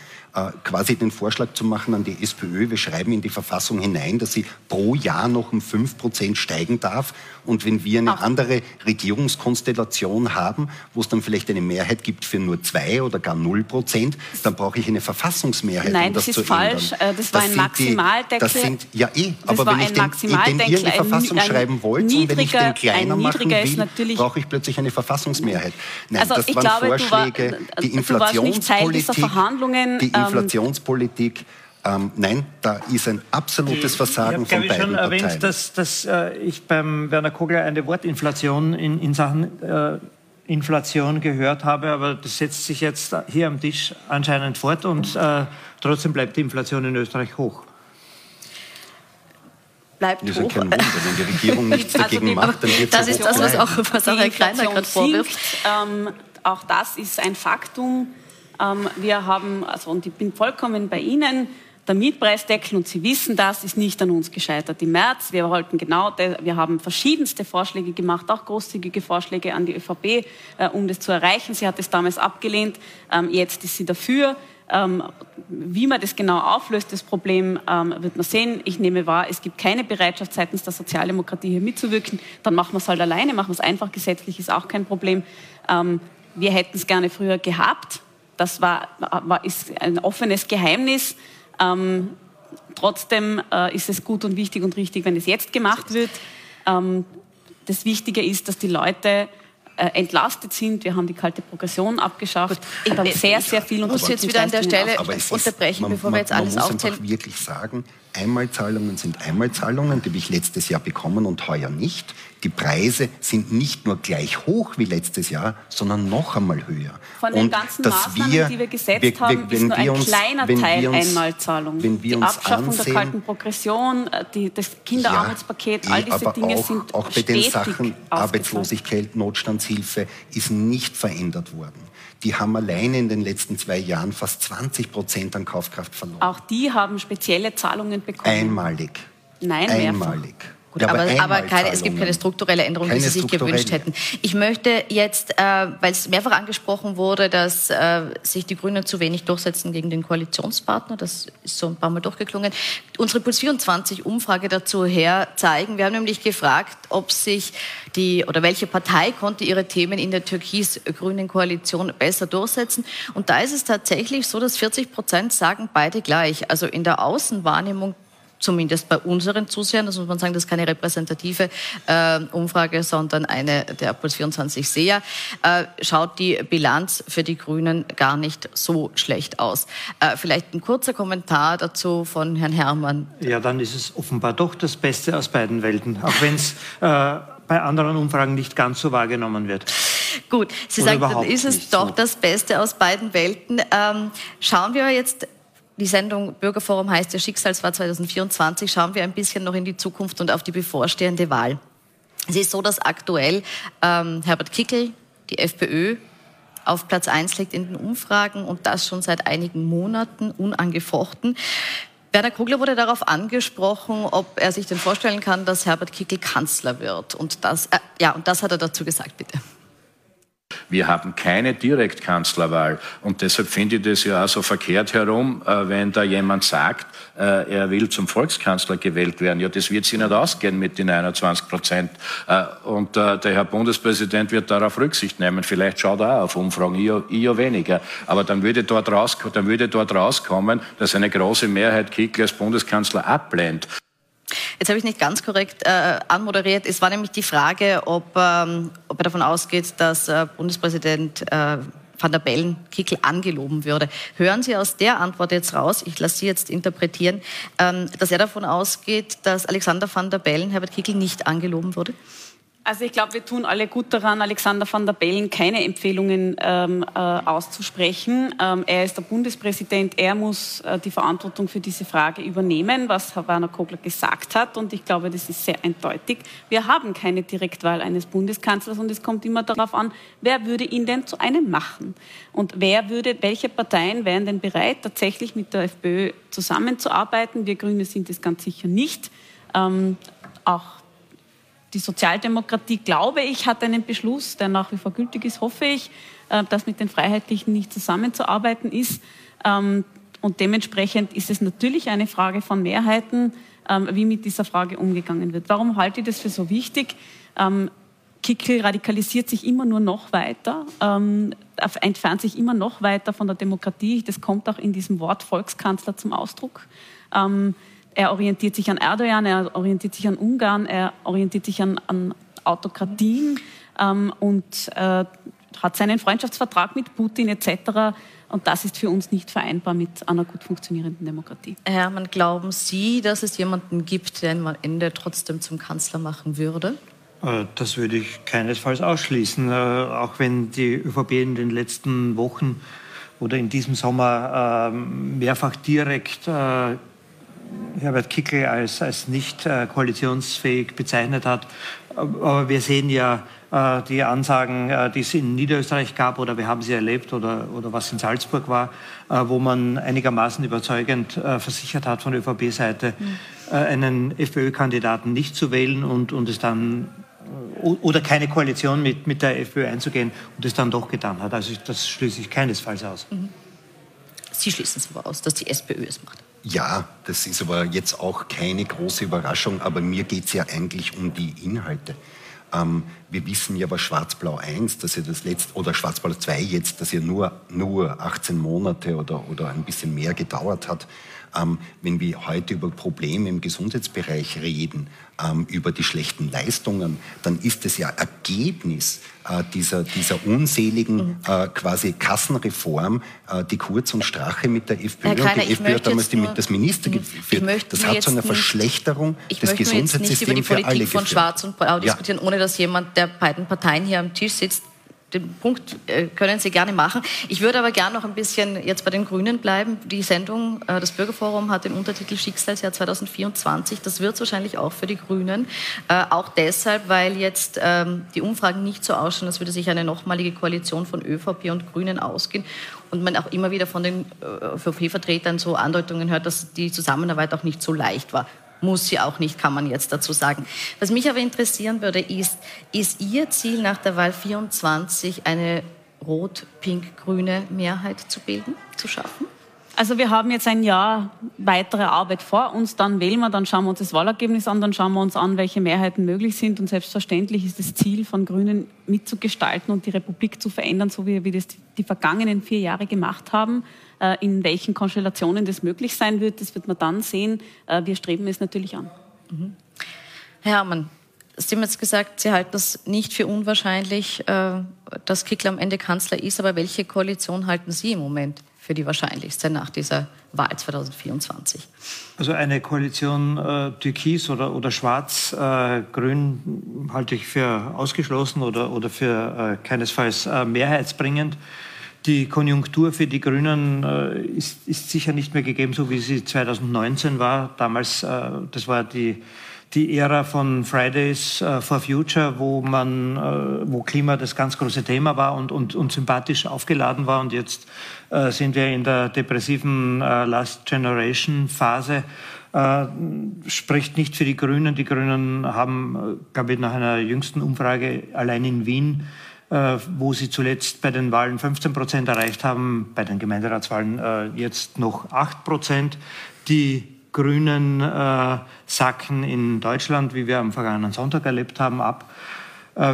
quasi den Vorschlag zu machen an die SPÖ, wir schreiben in die Verfassung hinein, dass sie pro Jahr noch um 5 Prozent steigen darf. Und wenn wir eine Ach. andere Regierungskonstellation haben, wo es dann vielleicht eine Mehrheit gibt für nur 2 oder gar 0 Prozent, dann brauche ich eine Verfassungsmehrheit, Nein, um das, das ist falsch. Ändern. Äh, das war das ein Maximaldeckel. das sind, ja eh, aber wenn ich den, den ihr in die Verfassung schreiben wollt und wenn ich den kleiner machen will, brauche ich plötzlich eine Verfassungsmehrheit. Nein, also das waren glaube, Vorschläge, war, die Inflationspolitik, die ähm, Inflationspolitik. Ähm, nein, da ist ein absolutes Versagen ich von beiden Ich habe schon erwähnt, dass, dass äh, ich beim Werner Kogler eine Wortinflation in, in Sachen äh, Inflation gehört habe, aber das setzt sich jetzt hier am Tisch anscheinend fort und äh, trotzdem bleibt die Inflation in Österreich hoch bleibt das ist hoch. kein Wunder, wenn die Regierung nichts also dagegen macht, dann wird Das ist das, was auch was Herr Kreiner gerade vorwirft. Ähm, auch das ist ein Faktum. Ähm, wir haben, also, und ich bin vollkommen bei Ihnen, der Mietpreisdeckel, und Sie wissen das, ist nicht an uns gescheitert. Im März, wir wollten genau, wir haben verschiedenste Vorschläge gemacht, auch großzügige Vorschläge an die ÖVP, äh, um das zu erreichen. Sie hat es damals abgelehnt, ähm, jetzt ist sie dafür. Ähm, wie man das genau auflöst, das Problem, ähm, wird man sehen. Ich nehme wahr, es gibt keine Bereitschaft seitens der Sozialdemokratie hier mitzuwirken. Dann machen wir es halt alleine, machen wir es einfach gesetzlich, ist auch kein Problem. Ähm, wir hätten es gerne früher gehabt. Das war, war, ist ein offenes Geheimnis. Ähm, trotzdem äh, ist es gut und wichtig und richtig, wenn es jetzt gemacht wird. Ähm, das Wichtige ist, dass die Leute äh, entlastet sind. Wir haben die kalte Progression abgeschafft. Ich habe sehr, sehr viel und muss jetzt wieder an der Stelle unterbrechen, man, bevor wir jetzt alles man muss aufzählen. einfach wirklich sagen, Einmalzahlungen sind Einmalzahlungen, die habe ich letztes Jahr bekommen und heuer nicht. Die Preise sind nicht nur gleich hoch wie letztes Jahr, sondern noch einmal höher. Von den ganzen Maßnahmen, wir, die wir gesetzt wir, haben, ist nur ein uns, kleiner Teil uns, Einmalzahlung. Wenn wir die Abschaffung ansehen, der kalten Progression, äh, die, das Kinderarmutspaket, ja, all diese Dinge auch, sind Auch bei den Sachen Arbeitslosigkeit, Notstandshilfe ist nicht verändert worden die haben alleine in den letzten zwei Jahren fast 20 Prozent an Kaufkraft verloren. Auch die haben spezielle Zahlungen bekommen. Einmalig. Nein, Einmalig. Mehrfach. Gut, ja, aber, aber, aber keine, es gibt keine strukturelle Änderung, keine die Sie sich gewünscht hätten. Ich möchte jetzt, äh, weil es mehrfach angesprochen wurde, dass äh, sich die Grünen zu wenig durchsetzen gegen den Koalitionspartner, das ist so ein paar Mal durchgeklungen, unsere Puls 24 Umfrage dazu her zeigen. Wir haben nämlich gefragt, ob sich die oder welche Partei konnte ihre Themen in der türkis-grünen Koalition besser durchsetzen. Und da ist es tatsächlich so, dass 40 Prozent sagen beide gleich. Also in der Außenwahrnehmung zumindest bei unseren Zusehern, das muss man sagen, das ist keine repräsentative äh, Umfrage, sondern eine der Puls 24 Seher, äh, schaut die Bilanz für die Grünen gar nicht so schlecht aus. Äh, vielleicht ein kurzer Kommentar dazu von Herrn Herrmann. Ja, dann ist es offenbar doch das Beste aus beiden Welten, auch wenn es äh, bei anderen Umfragen nicht ganz so wahrgenommen wird. Gut, Sie Oder sagen, dann ist es doch so. das Beste aus beiden Welten. Ähm, schauen wir jetzt die Sendung Bürgerforum heißt ja Schicksalswahl 2024. Schauen wir ein bisschen noch in die Zukunft und auf die bevorstehende Wahl. Es ist so, dass aktuell ähm, Herbert Kickel, die FPÖ, auf Platz 1 liegt in den Umfragen und das schon seit einigen Monaten unangefochten. Werner Kugler wurde darauf angesprochen, ob er sich denn vorstellen kann, dass Herbert Kickel Kanzler wird. Und das, äh, ja, und das hat er dazu gesagt, bitte. Wir haben keine Direktkanzlerwahl. Und deshalb finde ich das ja auch so verkehrt herum, äh, wenn da jemand sagt, äh, er will zum Volkskanzler gewählt werden. Ja, das wird sich nicht ausgehen mit den 21 Prozent. Äh, und der Herr Bundespräsident wird darauf Rücksicht nehmen. Vielleicht schaut er auch auf Umfragen, ich, ja weniger. Aber dann würde, dort raus, dann würde dort rauskommen, dass eine große Mehrheit Kickl als Bundeskanzler ablehnt. Jetzt habe ich nicht ganz korrekt äh, anmoderiert. Es war nämlich die Frage, ob, ähm, ob er davon ausgeht, dass äh, Bundespräsident äh, Van der Bellen Kickel angeloben würde. Hören Sie aus der Antwort jetzt raus, ich lasse Sie jetzt interpretieren, ähm, dass er davon ausgeht, dass Alexander Van der Bellen Herbert Kickel nicht angeloben wurde? Also ich glaube, wir tun alle gut daran, Alexander van der Bellen keine Empfehlungen ähm, äh, auszusprechen. Ähm, er ist der Bundespräsident, er muss äh, die Verantwortung für diese Frage übernehmen, was Herr Werner Kogler gesagt hat. Und ich glaube, das ist sehr eindeutig. Wir haben keine Direktwahl eines Bundeskanzlers und es kommt immer darauf an, wer würde ihn denn zu einem machen? Und wer würde, welche Parteien wären denn bereit, tatsächlich mit der FPÖ zusammenzuarbeiten? Wir Grüne sind es ganz sicher nicht. Ähm, auch die Sozialdemokratie, glaube ich, hat einen Beschluss, der nach wie vor gültig ist, hoffe ich, äh, dass mit den Freiheitlichen nicht zusammenzuarbeiten ist. Ähm, und dementsprechend ist es natürlich eine Frage von Mehrheiten, ähm, wie mit dieser Frage umgegangen wird. Warum halte ich das für so wichtig? Ähm, Kickel radikalisiert sich immer nur noch weiter, entfernt sich immer noch weiter von der Demokratie. Das kommt auch in diesem Wort Volkskanzler zum Ausdruck. Er orientiert sich an Erdogan, er orientiert sich an Ungarn, er orientiert sich an, an Autokratien ähm, und äh, hat seinen Freundschaftsvertrag mit Putin etc. Und das ist für uns nicht vereinbar mit einer gut funktionierenden Demokratie. Herr Hermann, glauben Sie, dass es jemanden gibt, der ihn am Ende trotzdem zum Kanzler machen würde? Äh, das würde ich keinesfalls ausschließen, äh, auch wenn die ÖVP in den letzten Wochen oder in diesem Sommer ähm, mehrfach direkt äh, Herbert Kickl als, als nicht äh, koalitionsfähig bezeichnet hat. Aber wir sehen ja äh, die Ansagen, äh, die es in Niederösterreich gab oder wir haben sie erlebt oder, oder was in Salzburg war, äh, wo man einigermaßen überzeugend äh, versichert hat von ÖVP-Seite, mhm. Äh, einen FPÖ-Kandidaten nicht zu wählen und, und es dann oder keine Koalition mit, mit der FPÖ einzugehen und es dann doch getan hat. Also das schließe ich keinesfalls aus. Mhm. Sie schließen es aber aus, dass die SPÖ es macht. Ja, das ist aber jetzt auch keine große Überraschung, aber mir geht es ja eigentlich um die Inhalte. Ähm, wir wissen ja, was Schwarz-Blau 1, dass ja das letzte, oder Schwarz-Blau 2 jetzt, dass ja nur, nur 18 Monate oder, oder ein bisschen mehr gedauert hat. Ähm, wenn wir heute über Probleme im Gesundheitsbereich reden, ähm, über die schlechten Leistungen, dann ist es ja Ergebnis äh, dieser, dieser unseligen mhm. äh, quasi Kassenreform, äh, die Kurz und Strache mit der FPÖ Kreiner, und die FPÖ hat damals die, das Minister geführt. Das hat zu einer Verschlechterung des Gesundheitssystems für alle geführt. Ich möchte jetzt nicht über die Politik von Schwarz und Blau diskutieren, ja. ohne dass jemand der beiden Parteien hier am Tisch sitzt, den Punkt äh, können Sie gerne machen. Ich würde aber gerne noch ein bisschen jetzt bei den Grünen bleiben. Die Sendung, äh, das Bürgerforum hat den Untertitel Schicksalsjahr 2024. Das wird wahrscheinlich auch für die Grünen. Äh, auch deshalb, weil jetzt ähm, die Umfragen nicht so ausschauen, als würde sich eine nochmalige Koalition von ÖVP und Grünen ausgehen. Und man auch immer wieder von den ÖVP-Vertretern so Andeutungen hört, dass die Zusammenarbeit auch nicht so leicht war muss sie auch nicht, kann man jetzt dazu sagen. Was mich aber interessieren würde, ist, ist Ihr Ziel nach der Wahl 24 eine rot-pink-grüne Mehrheit zu bilden, zu schaffen? Also wir haben jetzt ein Jahr weitere Arbeit vor uns, dann wählen wir, dann schauen wir uns das Wahlergebnis an, dann schauen wir uns an, welche Mehrheiten möglich sind und selbstverständlich ist das Ziel von Grünen mitzugestalten und die Republik zu verändern, so wie wir das die vergangenen vier Jahre gemacht haben. Äh, in welchen Konstellationen das möglich sein wird, das wird man dann sehen. Äh, wir streben es natürlich an. Mhm. Herr Herrmann, Sie haben jetzt gesagt, Sie halten es nicht für unwahrscheinlich, äh, dass Kickl am Ende Kanzler ist, aber welche Koalition halten Sie im Moment für die wahrscheinlichste nach dieser Wahl 2024? Also eine Koalition äh, Türkis oder, oder Schwarz-Grün äh, halte ich für ausgeschlossen oder, oder für äh, keinesfalls mehrheitsbringend. Die Konjunktur für die Grünen äh, ist, ist, sicher nicht mehr gegeben, so wie sie 2019 war. Damals, äh, das war die, die Ära von Fridays äh, for Future, wo man, äh, wo Klima das ganz große Thema war und, und, und sympathisch aufgeladen war. Und jetzt äh, sind wir in der depressiven äh, Last Generation Phase. spricht nicht für die Grünen. Die Grünen haben, glaube ich, nach einer jüngsten Umfrage allein in Wien äh, wo sie zuletzt bei den Wahlen 15 Prozent erreicht haben, bei den Gemeinderatswahlen äh, jetzt noch 8 Prozent. Die Grünen äh, sacken in Deutschland, wie wir am vergangenen Sonntag erlebt haben, ab.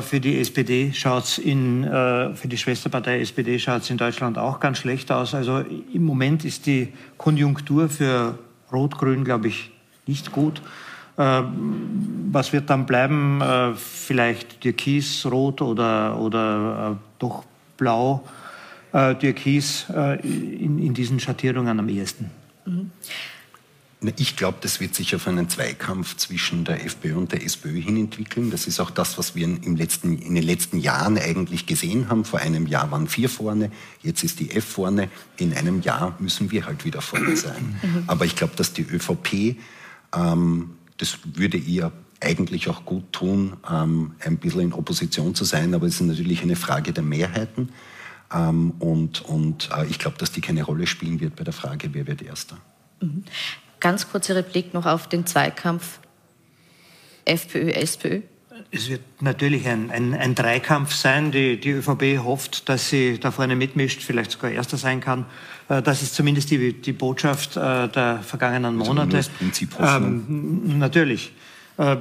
Für die SPD schaut es in, für die Schwesterpartei SPD schaut es in Deutschland auch ganz schlecht aus. Also im Moment ist die Konjunktur für Rot-Grün, glaube ich, nicht gut. Äh, was wird dann bleiben? Äh, vielleicht Türkis, Rot oder, oder äh, doch Blau, Türkis in, in diesen Schattierungen am ehesten. Mhm. Ich glaube, das wird sich auf einen Zweikampf zwischen der FPÖ und der SPÖ hin entwickeln. Das ist auch das, was wir im letzten, in den letzten Jahren eigentlich gesehen haben. Vor einem Jahr waren vier vorne, jetzt ist die F vorne. In einem Jahr müssen wir halt wieder vorne sein. Mhm. Aber ich glaube, dass die ÖVP ähm, das würde ihr eigentlich auch gut tun, ähm, ein bisschen in Opposition zu sein, aber es ist natürlich eine Frage der Mehrheiten. Ähm, und und äh, ich glaube, dass die keine Rolle spielen wird bei der Frage, wer wird Erster. Mhm. Ganz kurze Replik noch auf den Zweikampf FPÖ-SPÖ. Es wird natürlich ein, ein, ein Dreikampf sein. Die, die ÖVP hofft, dass sie da vorne mitmischt, vielleicht sogar Erster sein kann. Äh, das ist zumindest die, die Botschaft äh, der vergangenen also Monate. Also das Prinzip ähm, natürlich. Äh,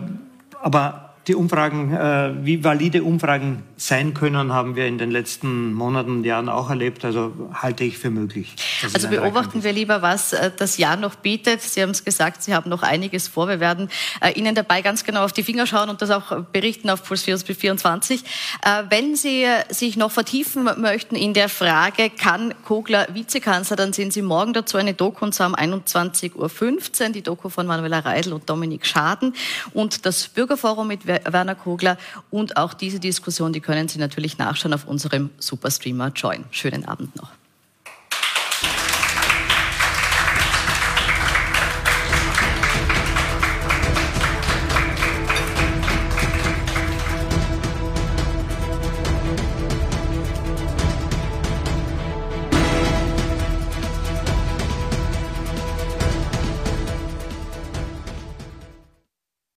aber die Umfragen, äh, wie valide Umfragen sein können, haben wir in den letzten Monaten und Jahren auch erlebt. Also halte ich für möglich. Also beobachten wir lieber, was äh, das Jahr noch bietet. Sie haben es gesagt, Sie haben noch einiges vor. Wir werden äh, Ihnen dabei ganz genau auf die Finger schauen und das auch berichten auf Puls 24. Äh, wenn Sie sich noch vertiefen möchten in der Frage, kann Kogler Vizekanzler, dann sehen Sie morgen dazu eine Doku und zwar um 21.15 Uhr, die Doku von Manuela Reidel und Dominik Schaden und das Bürgerforum mit Werner Kogler. Und auch diese Diskussion, die können Sie natürlich nachschauen auf unserem Superstreamer Join. Schönen Abend noch.